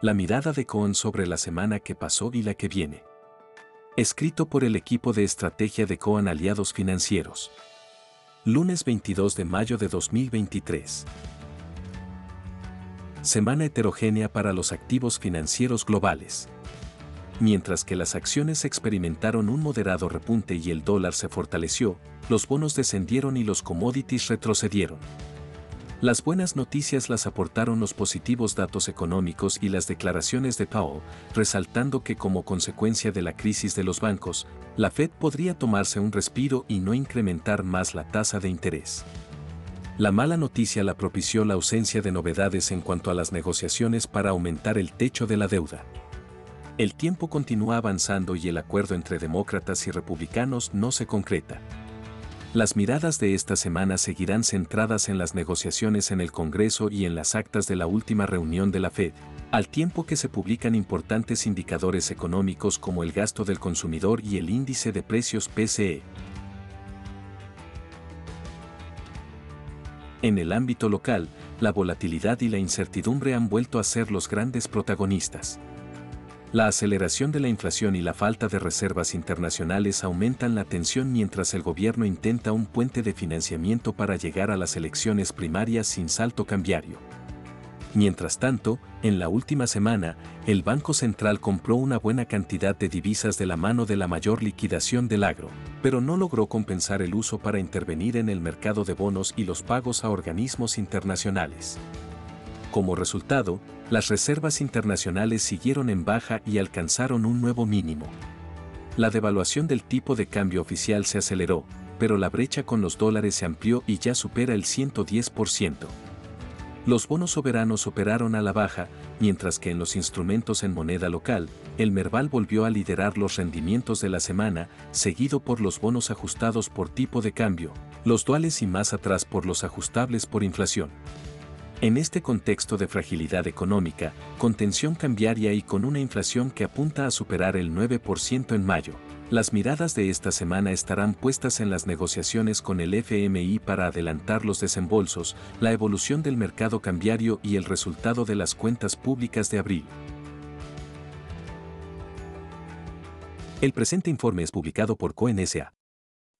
La mirada de Cohen sobre la semana que pasó y la que viene. Escrito por el equipo de estrategia de Cohen Aliados Financieros. Lunes 22 de mayo de 2023. Semana heterogénea para los activos financieros globales. Mientras que las acciones experimentaron un moderado repunte y el dólar se fortaleció, los bonos descendieron y los commodities retrocedieron. Las buenas noticias las aportaron los positivos datos económicos y las declaraciones de Powell, resaltando que como consecuencia de la crisis de los bancos, la Fed podría tomarse un respiro y no incrementar más la tasa de interés. La mala noticia la propició la ausencia de novedades en cuanto a las negociaciones para aumentar el techo de la deuda. El tiempo continúa avanzando y el acuerdo entre demócratas y republicanos no se concreta. Las miradas de esta semana seguirán centradas en las negociaciones en el Congreso y en las actas de la última reunión de la Fed, al tiempo que se publican importantes indicadores económicos como el gasto del consumidor y el índice de precios PCE. En el ámbito local, la volatilidad y la incertidumbre han vuelto a ser los grandes protagonistas. La aceleración de la inflación y la falta de reservas internacionales aumentan la tensión mientras el gobierno intenta un puente de financiamiento para llegar a las elecciones primarias sin salto cambiario. Mientras tanto, en la última semana, el Banco Central compró una buena cantidad de divisas de la mano de la mayor liquidación del agro, pero no logró compensar el uso para intervenir en el mercado de bonos y los pagos a organismos internacionales. Como resultado, las reservas internacionales siguieron en baja y alcanzaron un nuevo mínimo. La devaluación del tipo de cambio oficial se aceleró, pero la brecha con los dólares se amplió y ya supera el 110%. Los bonos soberanos operaron a la baja, mientras que en los instrumentos en moneda local, el Merval volvió a liderar los rendimientos de la semana, seguido por los bonos ajustados por tipo de cambio, los duales y más atrás por los ajustables por inflación. En este contexto de fragilidad económica, contención cambiaria y con una inflación que apunta a superar el 9% en mayo, las miradas de esta semana estarán puestas en las negociaciones con el FMI para adelantar los desembolsos, la evolución del mercado cambiario y el resultado de las cuentas públicas de abril. El presente informe es publicado por CONSA.